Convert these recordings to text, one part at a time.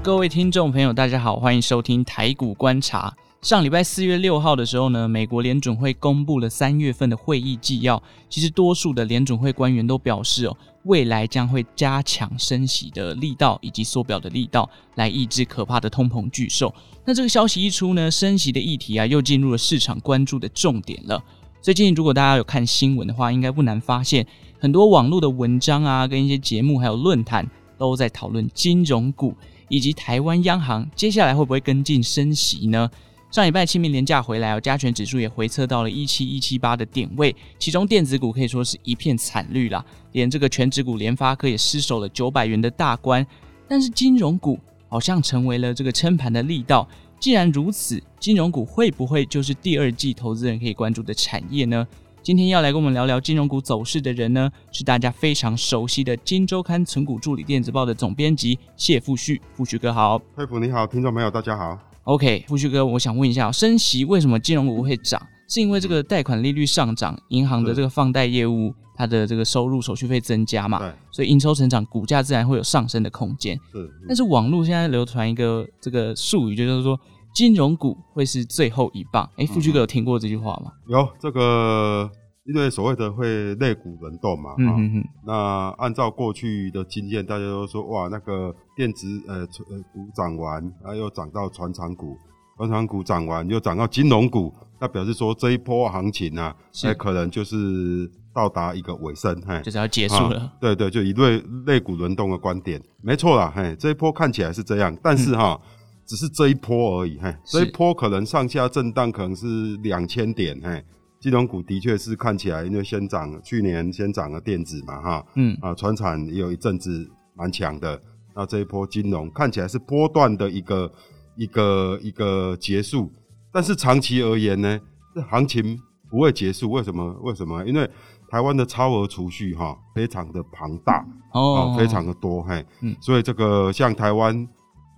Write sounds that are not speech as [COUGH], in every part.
各位听众朋友，大家好，欢迎收听台股观察。上礼拜四月六号的时候呢，美国联准会公布了三月份的会议纪要。其实多数的联准会官员都表示哦，未来将会加强升息的力道以及缩表的力道，来抑制可怕的通膨巨兽。那这个消息一出呢，升息的议题啊，又进入了市场关注的重点了。最近如果大家有看新闻的话，应该不难发现，很多网络的文章啊，跟一些节目还有论坛都在讨论金融股。以及台湾央行接下来会不会跟进升息呢？上礼拜清明连假回来哦，加权指数也回测到了一七一七八的点位，其中电子股可以说是一片惨绿啦，连这个权值股联发科也失守了九百元的大关。但是金融股好像成为了这个撑盘的力道。既然如此，金融股会不会就是第二季投资人可以关注的产业呢？今天要来跟我们聊聊金融股走势的人呢，是大家非常熟悉的《金周刊》存股助理电子报的总编辑谢富旭。富旭哥好，佩甫你好，听众朋友大家好。OK，富旭哥，我想问一下，升息为什么金融股会涨？是因为这个贷款利率上涨，银行的这个放贷业务它的这个收入手续费增加嘛？对，所以营收成长，股价自然会有上升的空间。是，但是网络现在流传一个这个术语，就是说。金融股会是最后一棒。哎、欸，富居哥有听过这句话吗？有这个，因为所谓的会肋骨轮动嘛。嗯嗯嗯。那按照过去的经验，大家都说哇，那个电子呃呃股涨完，然后又涨到船厂股，船厂股涨完又涨到金融股，那表示说这一波行情啊，哎可能就是到达一个尾声，嘿，就是要结束了。对，对对，就一对肋骨轮动的观点，没错啦，嘿，这一波看起来是这样，但是哈。嗯只是这一波而已，嘿，这一波可能上下震荡可能是两千点，嘿，金融股的确是看起来，因为先涨，去年先涨了电子嘛，哈，嗯，啊，船产也有一阵子蛮强的，那这一波金融看起来是波段的一个一个一个结束，但是长期而言呢，这行情不会结束，为什么？为什么？因为台湾的超额储蓄哈非常的庞大，哦，非常的多，嘿，嗯，所以这个像台湾。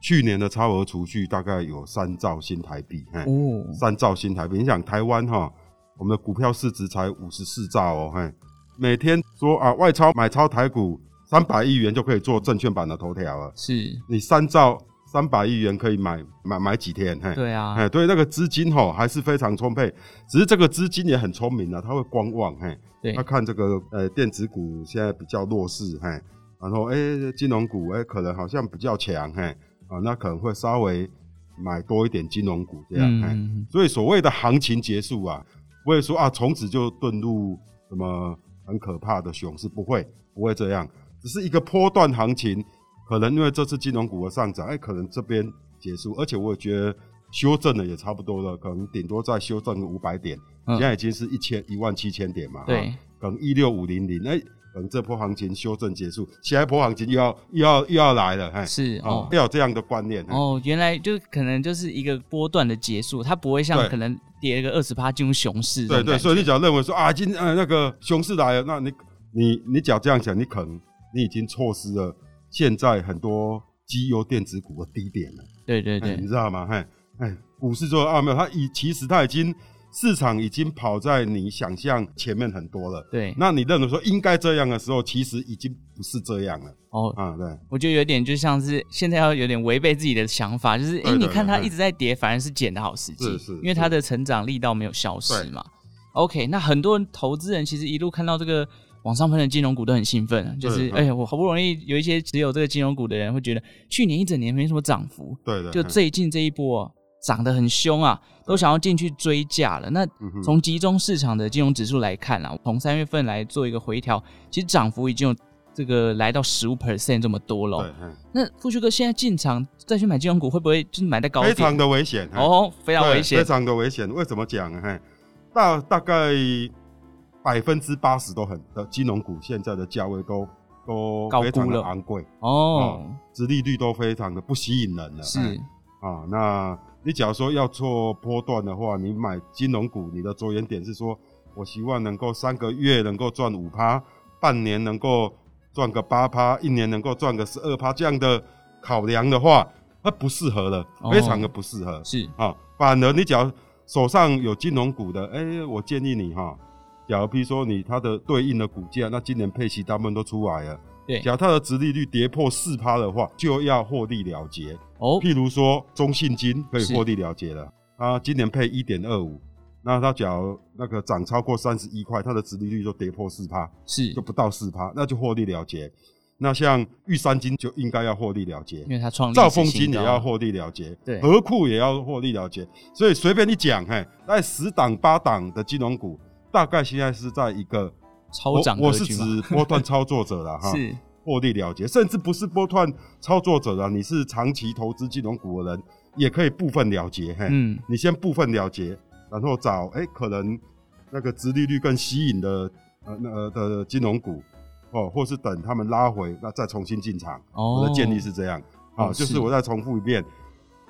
去年的超额储蓄大概有三兆新台币，嘿，哦，三兆新台币。你想台湾哈，我们的股票市值才五十四兆哦，嘿，每天说啊外超买超台股三百亿元就可以做证券版的头条了。是，你三兆三百亿元可以买买买几天？嘿，对啊，嘿，对，那个资金哈还是非常充沛，只是这个资金也很聪明啊，他会观望，嘿，对，他看这个呃电子股现在比较弱势，嘿，然后哎、欸、金融股哎、欸、可能好像比较强，嘿。啊，那可能会稍微买多一点金融股这样，嗯，所以所谓的行情结束啊，不会说啊从此就遁入什么很可怕的熊市，不会，不会这样，只是一个波段行情，可能因为这次金融股的上涨，哎，可能这边结束，而且我也觉得修正的也差不多了，可能顶多再修正个五百点，现在已经是一千一万七千点嘛，对，可能一六五零零，哎。等这波行情修正结束，下一波行情又要又要又要来了，是哦，要有这样的观念哦。原来就可能就是一个波段的结束，它不会像可能跌了个二十趴进入熊市。对对，所以你只要认为说啊，今呃那个熊市来了，那你你你只要这样想，你可能你已经错失了现在很多绩优电子股的低点了。对对对，你知道吗？嘿，哎，股市做啊没有，它已其实它已经。市场已经跑在你想象前面很多了，对。那你认为说应该这样的时候，其实已经不是这样了。哦，啊，对。我觉得有点就像是现在要有点违背自己的想法，就是哎、欸，你看它一直在跌，反而是捡的好时机，是是，因为它的成长力道没有消失嘛。OK，那很多人投资人其实一路看到这个往上喷的金融股都很兴奋，就是哎呀，我好不容易有一些持有这个金融股的人会觉得去年一整年没什么涨幅，对的，就最近这一波。涨得很凶啊，都想要进去追价了。那从集中市场的金融指数来看啊，从三月份来做一个回调，其实涨幅已经有这个来到十五 percent 这么多了。对，那富旭哥现在进场再去买金融股，会不会就是买在高点？非常的危险哦，非常危险，非常的危险。为什么讲？嘿，大大概百分之八十都很的金融股现在的价位都都非常的昂贵哦，殖利率都非常的不吸引人了。是啊，那。你假如说要做波段的话，你买金融股，你的着眼点是说，我希望能够三个月能够赚五趴，半年能够赚个八趴，一年能够赚个十二趴，这样的考量的话，那不适合了，非常的不适合。是啊，反而你假如手上有金融股的，哎、欸，我建议你哈，假如比如说你它的对应的股价，那今年配息大部分都出来了，对，假如它的殖利率跌破四趴的话，就要获利了结。哦，譬如说中信金可以获利了结了，它今年配一点二五，那它假如那个涨超过三十一块，它的殖利率就跌破四趴，是。就不到四趴，那就获利了结。那像玉山金就应该要获利了结，因为它创兆丰金也要获利了结，对，合库也要获利了结，所以随便一讲，嘿，大概十档八档的金融股，大概现在是在一个超涨，我是指波段操作者了 [LAUGHS] 哈，是获利了结，甚至不是波段操作者了，你是长期投资金融股的人，也可以部分了结，嘿，嗯，你先部分了结，然后找哎、欸、可能那个殖利率更吸引的呃那呃的金融股。哦，或是等他们拉回，那再重新进场。哦，我的建议是这样。好、哦，就是我再重复一遍，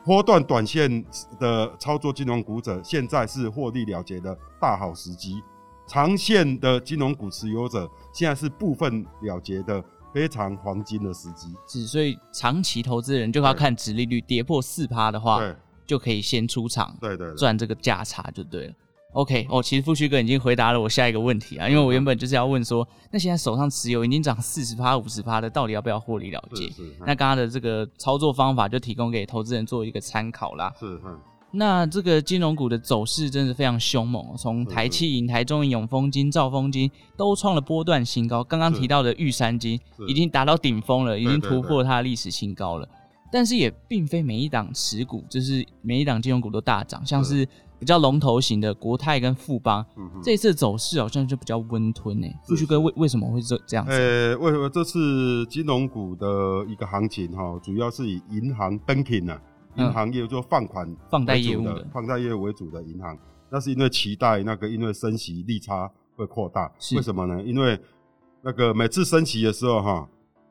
波段短线的操作金融股者，现在是获利了结的大好时机。长线的金融股持有者，现在是部分了结的非常黄金的时机。是，所以长期投资人就要看殖利率跌破四趴的话，对，就可以先出场，对对，赚这个价差就对了。OK，哦，其实富旭哥已经回答了我下一个问题啊，因为我原本就是要问说，那现在手上持有已经涨四十趴、五十趴的，到底要不要获利了结？那刚刚的这个操作方法就提供给投资人做一个参考啦。是，那这个金融股的走势真是非常凶猛，从台气银、台中银、永丰金、兆丰金都创了波段新高。刚刚提到的玉山金已经达到顶峰了，已经突破它的历史新高了。但是也并非每一档持股，就是每一档金融股都大涨，像是。比较龙头型的国泰跟富邦，嗯、这一次走势好像就比较温吞呢。富旭哥为为什么会这这样子？呃，为什么这次金融股的一个行情哈，主要是以银行 banking 啊，银行业就放款、放贷业务的。放贷业务为主的银行，那是因为期待那个因为升息利差会扩大，为什么呢？因为那个每次升息的时候哈，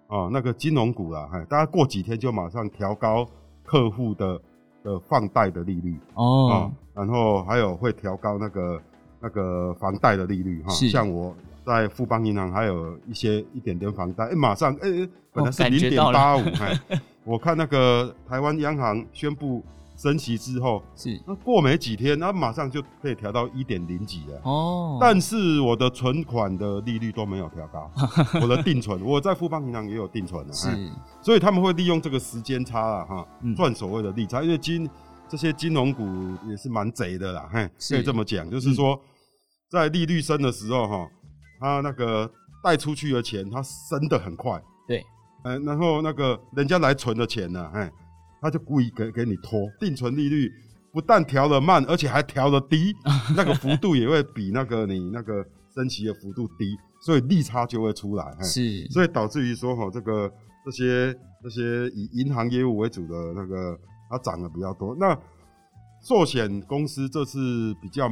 啊那个金融股啊，哈，大家过几天就马上调高客户的。的放贷的利率。哦、啊，然后还有会调高那个那个房贷的利率哈，像我在富邦银行还有一些一点点房贷，哎、欸，马上哎、欸，本来是零点八五，哎，[LAUGHS] 我看那个台湾央行宣布升息之后，是。那过没几天，那马上就可以调到一点零几了。哦，但是我的存款的利率都没有调高，[LAUGHS] 我的定存我在富邦银行也有定存的，是。所以他们会利用这个时间差啊，哈，赚所谓的利差。因为金这些金融股也是蛮贼的啦，嘿，可以这么讲，就是说，在利率升的时候，哈，它那个贷出去的钱，它升得很快，对，嗯，然后那个人家来存的钱呢，嘿，他就故意给给你拖，定存利率不但调得慢，而且还调得低，[LAUGHS] 那个幅度也会比那个你那个升息的幅度低，所以利差就会出来，是，所以导致于说，哈，这个。这些这些以银行业务为主的那个，它涨得比较多。那寿险公司这次比较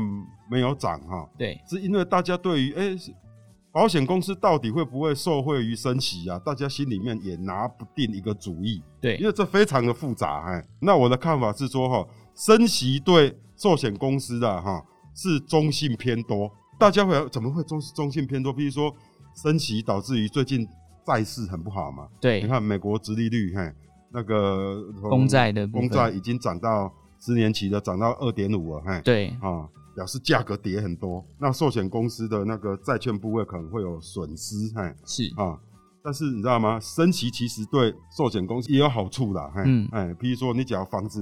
没有涨哈，对，是因为大家对于哎、欸，保险公司到底会不会受惠于升息啊？大家心里面也拿不定一个主意，对，因为这非常的复杂。哎，那我的看法是说哈，升息对寿险公司的哈是中性偏多。大家会怎么会中中性偏多？比如说升息导致于最近。债市很不好嘛？对，你看美国殖利率，嘿，那个公债的公债已经涨到十年期的涨到二点五了，嘿，对，啊，表示价格跌很多。那寿险公司的那个债券部位可能会有损失，嘿，是啊。但是你知道吗？升息其实对寿险公司也有好处啦，嘿，嗯，哎，比如说你只要房子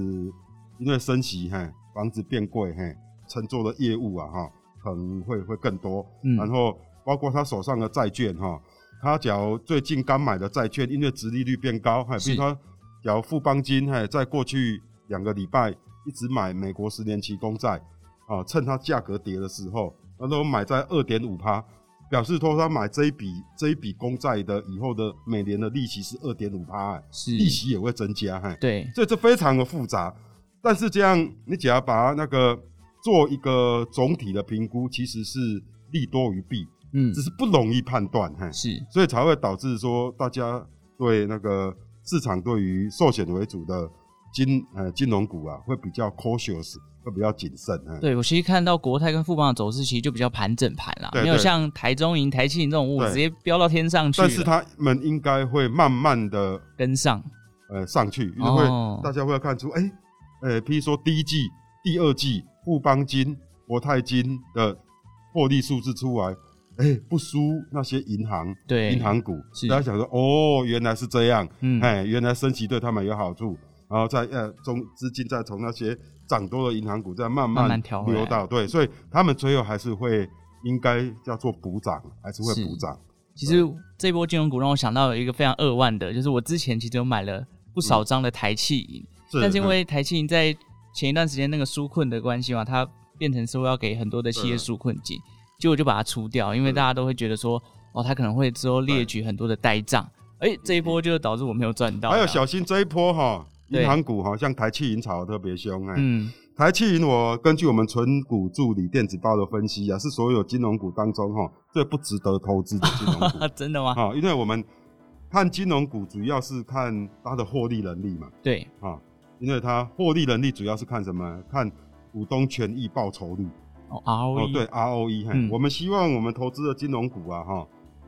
因为升息，嘿，房子变贵，嘿，承做的业务啊，哈，可能会会更多。嗯，然后包括他手上的债券，哈。他假如最近刚买的债券，因为殖利率变高，嘿比如他假如富邦金，嘿在过去两个礼拜一直买美国十年期公债，啊，趁它价格跌的时候，那都买在二点五趴，表示说他买这一笔这一笔公债的以后的每年的利息是二点五趴，利息也会增加，哈，对，所以这非常的复杂。但是这样，你只要把那个做一个总体的评估，其实是利多于弊。嗯，只是不容易判断，哈，是，所以才会导致说大家对那个市场对于寿险为主的金呃金融股啊，会比较 cautious，会比较谨慎。对，我其实看到国泰跟富邦的走势，其实就比较盘整盘啦，没有像台中银、台企银这种物直接飙到天上去。但是他们应该会慢慢的跟上，呃，上去，因为大家会看出，哎、欸，呃，譬如说第一季、第二季富邦金、国泰金的获利数字出来。哎、欸，不输那些银行，对，银行股，是大家想说，哦，原来是这样，嗯，哎，原来升息对他们有好处，然后再呃，中资金再从那些涨多的银行股在慢慢流到，对，所以他们最后还是会应该叫做补涨，还是会补涨。其实这波金融股让我想到了一个非常扼腕的，就是我之前其实有买了不少张的台气银，嗯，但是因为台气银在前一段时间那个纾困的关系嘛，它变成说要给很多的企业纾困金。结果就把它出掉，因为大家都会觉得说，哦，它可能会之后列举很多的呆账，哎、欸，这一波就导致我没有赚到。还有小心这一波哈，银行股哈，像台气银炒得特别凶哎。嗯，台气银我根据我们纯股助理电子报的分析啊，是所有金融股当中哈最不值得投资的金融股。[LAUGHS] 真的吗？啊，因为我们看金融股主要是看它的获利能力嘛。对啊，因为它获利能力主要是看什么？看股东权益报酬率。哦，ROE 哦，对，ROE，嗯，我们希望我们投资的金融股啊，哈，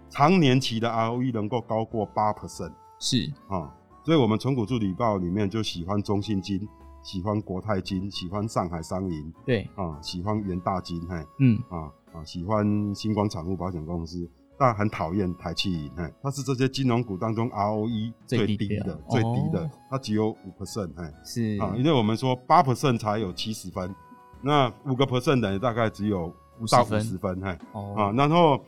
长年期的 ROE 能够高过八 percent，是啊，所以我们存股助理报里面就喜欢中信金，喜欢国泰金，喜欢上海商银，对，啊，喜欢元大金，嘿，嗯，啊啊，喜欢星光产物保险公司，但很讨厌台企银，嘿，它是这些金融股当中 ROE 最低的，最低的，它只有五 percent，嘿，是。啊，因为我们说八 percent 才有七十分。那五个 percent 等于大概只有五到五十分，嘿，哦，啊，然后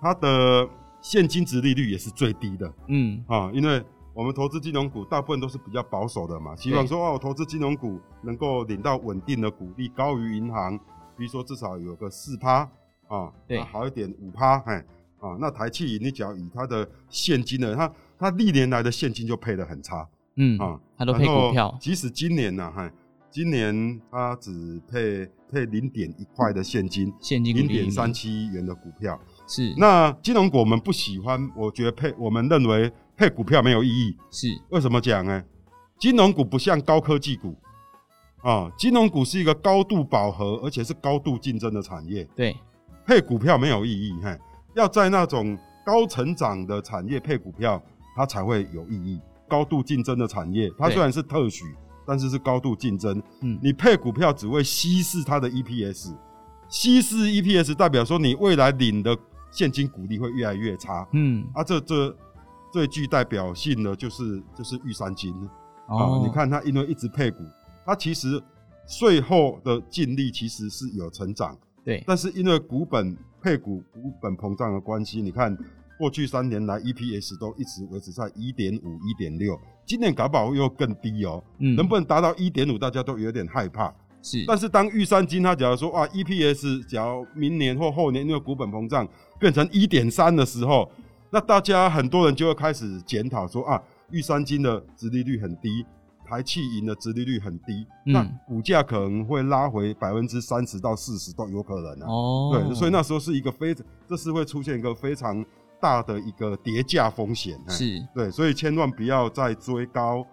它的现金值利率也是最低的，嗯，啊，因为我们投资金融股大部分都是比较保守的嘛，希望说哦，我投资金融股能够领到稳定的股利，高于银行，比如说至少有个四趴，啊，对，好一点五趴，哎，啊，那台企银你只要以它的现金的，它它历年来的现金就配得很差，嗯，啊，它都配股票，即使今年呢，嗨。今年它只配配零点一块的现金，现金零点三七元的股票是。那金融股我们不喜欢，我觉得配我们认为配股票没有意义。是为什么讲呢？金融股不像高科技股啊，金融股是一个高度饱和而且是高度竞争的产业。对，配股票没有意义。嘿，要在那种高成长的产业配股票，它才会有意义。高度竞争的产业，它虽然是特许。但是是高度竞争，嗯，你配股票只会稀释它的 EPS，稀释 EPS 代表说你未来领的现金股利会越来越差，嗯，啊，这这最具代表性的就是就是玉山金，哦、啊，你看它因为一直配股，它其实税后的净利其实是有成长，对，但是因为股本配股股本膨胀的关系，你看。过去三年来，EPS 都一直维持在一点五、一点六，今年搞不好又更低哦、能不能达到一点五，大家都有点害怕。是，但是当玉山金它假如说哇，EPS 假如明年或后年因为股本膨胀变成一点三的时候，那大家很多人就会开始检讨说啊，玉山金的殖利率很低，台气银的殖利率很低，嗯、那股价可能会拉回百分之三十到四十都有可能啊。哦，对，所以那时候是一个非常，这是会出现一个非常。大的一个叠价风险是对，所以千万不要再追高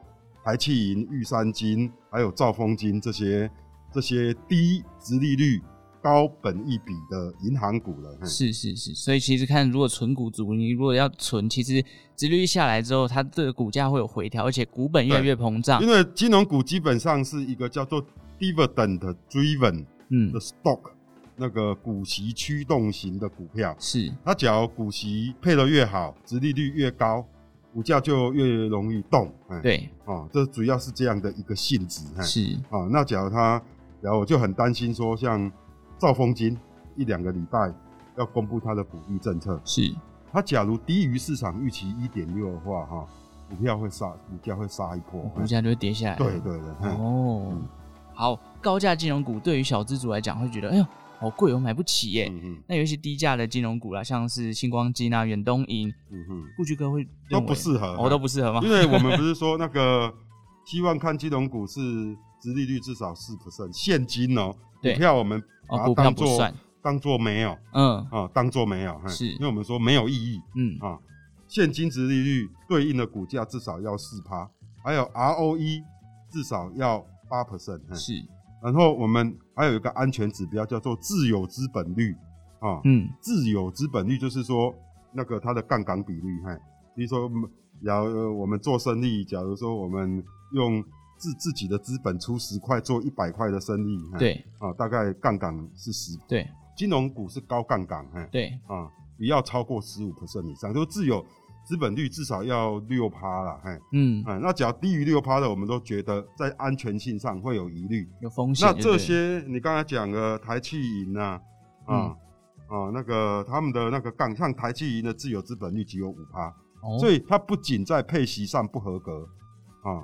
台气银、玉山金，还有兆丰金这些这些低殖利率、高本一比的银行股了。是是是，所以其实看如果存股族，你如果要存，其实殖利率下来之后，它的股价会有回调，而且股本越来越膨胀。因为金融股基本上是一个叫做 dividend driven 的 stock。嗯那个股息驱动型的股票是，它只要股息配得越好，殖利率越高，股价就越容易动。对，啊，这主要是这样的一个性质。是啊，那假如它，然后我就很担心说，像兆丰金一两个礼拜要公布它的股利政策，是它假如低于市场预期一点六的话，哈，股票会杀，股价会杀一波，股价就会跌下来。对对对，哦，嗯、好，高价金融股对于小资族来讲会觉得，哎呦。好贵，我买不起耶。嗯、那有一些低价的金融股啦，像是星光金啊、远东银，嗯哼，布局哥会都不适合，哦，都不适合吗？[LAUGHS] 因为我们不是说那个希望看金融股是殖利率至少四 percent，现金哦、喔，股票我们把它当做当做没有，嗯。啊，当做没有，是，因为我们说没有意义，嗯。啊，现金殖利率对应的股价至少要四趴，还有 ROE 至少要八 percent，是。然后我们还有一个安全指标，叫做自有资本率啊。嗯，自有资本率就是说那个它的杠杆比率。哈，比如说，假如我们做生意，假如说我们用自自己的资本出十块做一百块的生意，对，啊，大概杠杆是十。对，金融股是高杠杆，哎，对，啊，不要超过十五 percent 以上，就自有资本率至少要六趴啦，嘿，嗯，啊，那只要低于六趴的，我们都觉得在安全性上会有疑虑，有风险。那这些你刚才讲的台企银啊，啊、嗯、啊，那个他们的那个杠，像台企银的自有资本率只有五趴，哦，所以它不仅在配息上不合格，啊，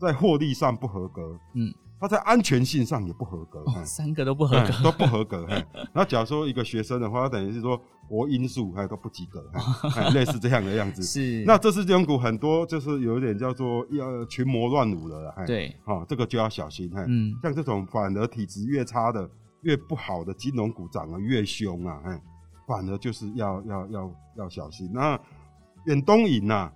在获利上不合格，嗯。他在安全性上也不合格，哦、三个都不合格，都不合格。那假如说一个学生的话，他等于是说国因素还都不及格，[LAUGHS] 类似这样的样子。是。那这次金融股很多就是有一点叫做要群魔乱舞了，对，好，这个就要小心。嗯，像这种反而体质越差的、越不好的金融股涨得越凶啊，反而就是要要要要小心。那远东银呐，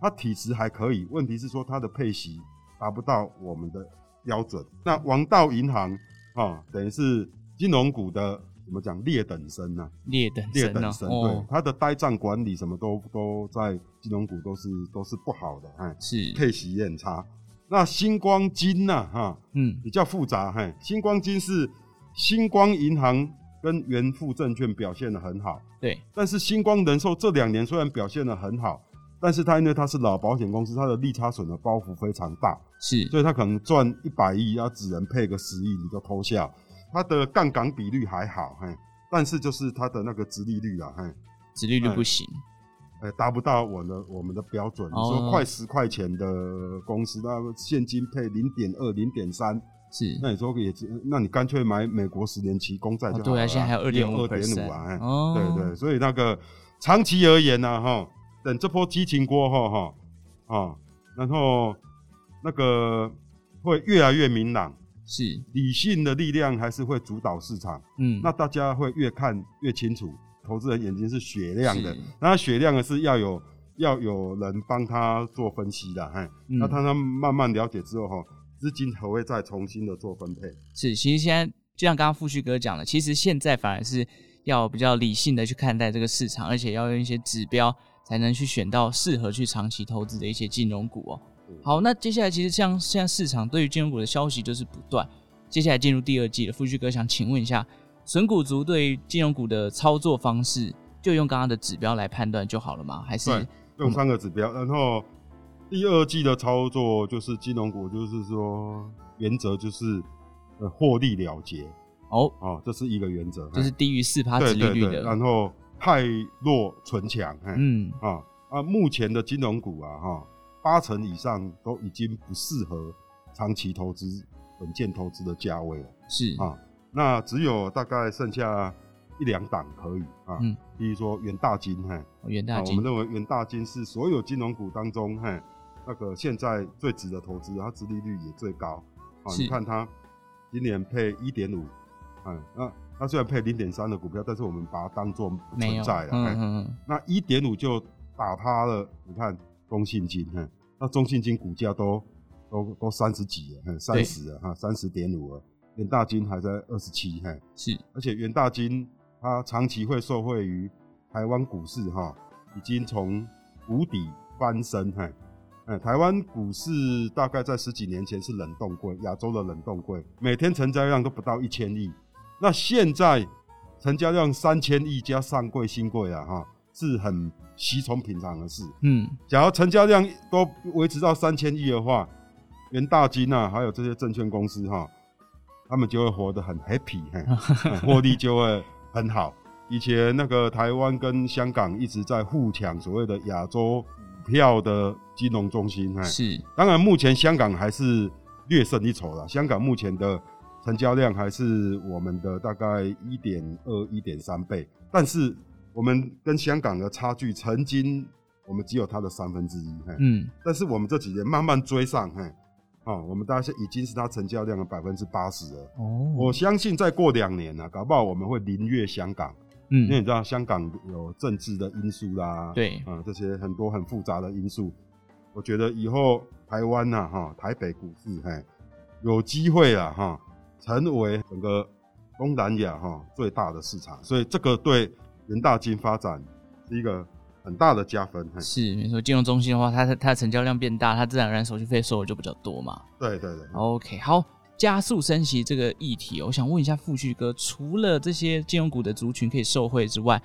它体质还可以，问题是说它的配息达不到我们的。标准。那王道银行啊、哦，等于是金融股的怎么讲劣等生呢、啊？劣等劣等生，对，哦、它的呆账管理什么都都在金融股都是都是不好的，哎，是配息也很差。那星光金呢、啊？哈、哦，嗯，比较复杂，嘿，星光金是星光银行跟元富证券表现的很好，对，但是星光人寿这两年虽然表现的很好。但是它因为它是老保险公司，它的利差损的包袱非常大，是，所以它可能赚一百亿，他只能配个十亿，你就偷笑。它的杠杆比率还好，嘿，但是就是它的那个殖利率啊，嘿，殖利率不行，哎，达不到我的我们的标准。哦、你说快十块钱的公司，那现金配零点二、零点三，是，那你说也，那你干脆买美国十年期公债就好了、哦。对啊，现在还有二点五、二点五啊，哦，对对，所以那个长期而言呢、啊，哈。等这波激情过后，哈，啊，然后那个会越来越明朗，是。理性的力量还是会主导市场，嗯，那大家会越看越清楚，投资人眼睛是雪亮的，那雪亮的是要有要有人帮他做分析的，哈、嗯，那他他慢慢了解之后，哈，资金才会再重新的做分配。是，其实现在就像刚刚富旭哥讲的，其实现在反而是要比较理性的去看待这个市场，而且要用一些指标。才能去选到适合去长期投资的一些金融股哦。好，那接下来其实像现在市场对于金融股的消息就是不断。接下来进入第二季了，富旭哥想请问一下，纯股族对于金融股的操作方式，就用刚刚的指标来判断就好了吗？还是用三个指标？然后第二季的操作就是金融股，就是说原则就是呃获利了结哦哦，这是一个原则，就是低于四趴殖利率的，然后。太弱存强，嗯。啊啊，目前的金融股啊，哈，八成以上都已经不适合长期投资、稳健投资的价位了，是。啊，那只有大概剩下一两档可以啊，嗯，比如说元大金，哈，元大金，我们认为元大金是所有金融股当中，哈，那个现在最值得投资，它殖利率也最高，啊，你看它今年配一点五，嗯，那。它虽然配零点三的股票，但是我们把它当做不存在了。嗯嗯，那一点五就打趴了。你看中信金，那中信金股价都都都三十几了，三十了哈，三十点五了。元大金还在二十七，是。而且元大金它长期会受惠于台湾股市哈，已经从谷底翻身哈。台湾股市大概在十几年前是冷冻柜，亚洲的冷冻柜，每天成交量都不到一千亿。那现在成交量三千亿加上柜新柜啊，哈，是很稀松平常的事。嗯，假如成交量都维持到三千亿的话，元大金啊，还有这些证券公司哈，他们就会活得很 happy，[LAUGHS] 获利就会很好。以前那个台湾跟香港一直在互抢所谓的亚洲股票的金融中心，是。当然，目前香港还是略胜一筹了。香港目前的。成交量还是我们的大概一点二、一点三倍，但是我们跟香港的差距，曾经我们只有它的三分之一，嗯，但是我们这几年慢慢追上，嘿，啊，我们大概是已经是它成交量的百分之八十了。哦，我相信再过两年呢，搞不好我们会凌越香港，嗯，因为你知道香港有政治的因素啦，对，啊，这些很多很复杂的因素，我觉得以后台湾呐，哈，台北股市，嘿，有机会啊，哈。成为整个东南亚哈最大的市场，所以这个对元大金发展是一个很大的加分。是没错，金融中心的话，它它的成交量变大，它自然而然手续费收的就比较多嘛。对对对。OK，好，加速升息这个议题，我想问一下富旭哥，除了这些金融股的族群可以受惠之外，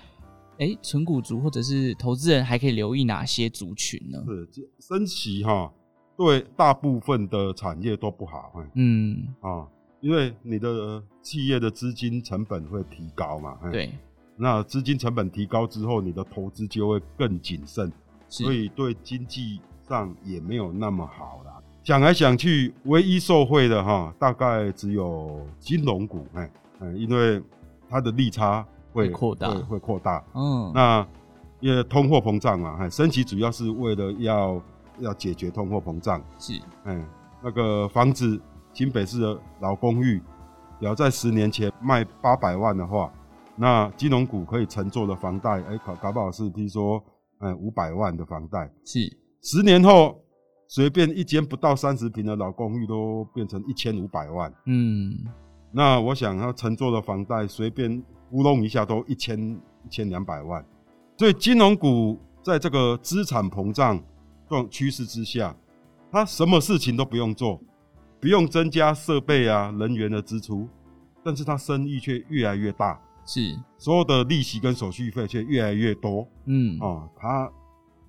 哎，存股族或者是投资人还可以留意哪些族群呢？是升息哈，对大部分的产业都不好。嗯啊，因为你的企业的资金成本会提高嘛。对，那资金成本提高之后，你的投资就会更谨慎，所以对经济上也没有那么好啦。想来想去，唯一受惠的哈，大概只有金融股。哎，因为它的利差。会扩大，会会扩大。嗯，那因为通货膨胀嘛，升息主要是为了要要解决通货膨胀。是，嗯，那个房子，新北市的老公寓，要在十年前卖八百万的话，那金融股可以乘坐的房贷，哎、欸，搞搞不好是，听说，嗯，五百万的房贷。是，十年后，随便一间不到三十平的老公寓都变成一千五百万。嗯，那我想要乘坐的房贷随便。乌弄一下都一千一千两百万，所以金融股在这个资产膨胀这种趋势之下，它什么事情都不用做，不用增加设备啊、人员的支出，但是它生意却越来越大，是。所有的利息跟手续费却越来越多，嗯。啊，它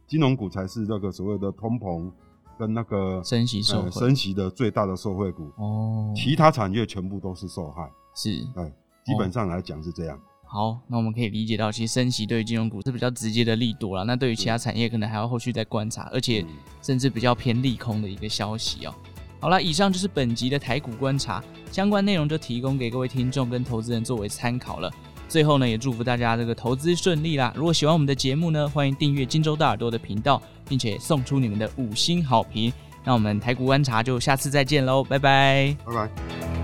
金融股才是那个所谓的通膨跟那个升息受、呃、升息的最大的受惠股。哦，其他产业全部都是受害，是。哎。基本上来讲是这样。好，那我们可以理解到，其实升息对于金融股是比较直接的利多啦。那对于其他产业，可能还要后续再观察，而且甚至比较偏利空的一个消息哦。好了，以上就是本集的台股观察，相关内容就提供给各位听众跟投资人作为参考了。最后呢，也祝福大家这个投资顺利啦。如果喜欢我们的节目呢，欢迎订阅荆州大耳朵的频道，并且送出你们的五星好评。那我们台股观察就下次再见喽，拜拜，拜拜。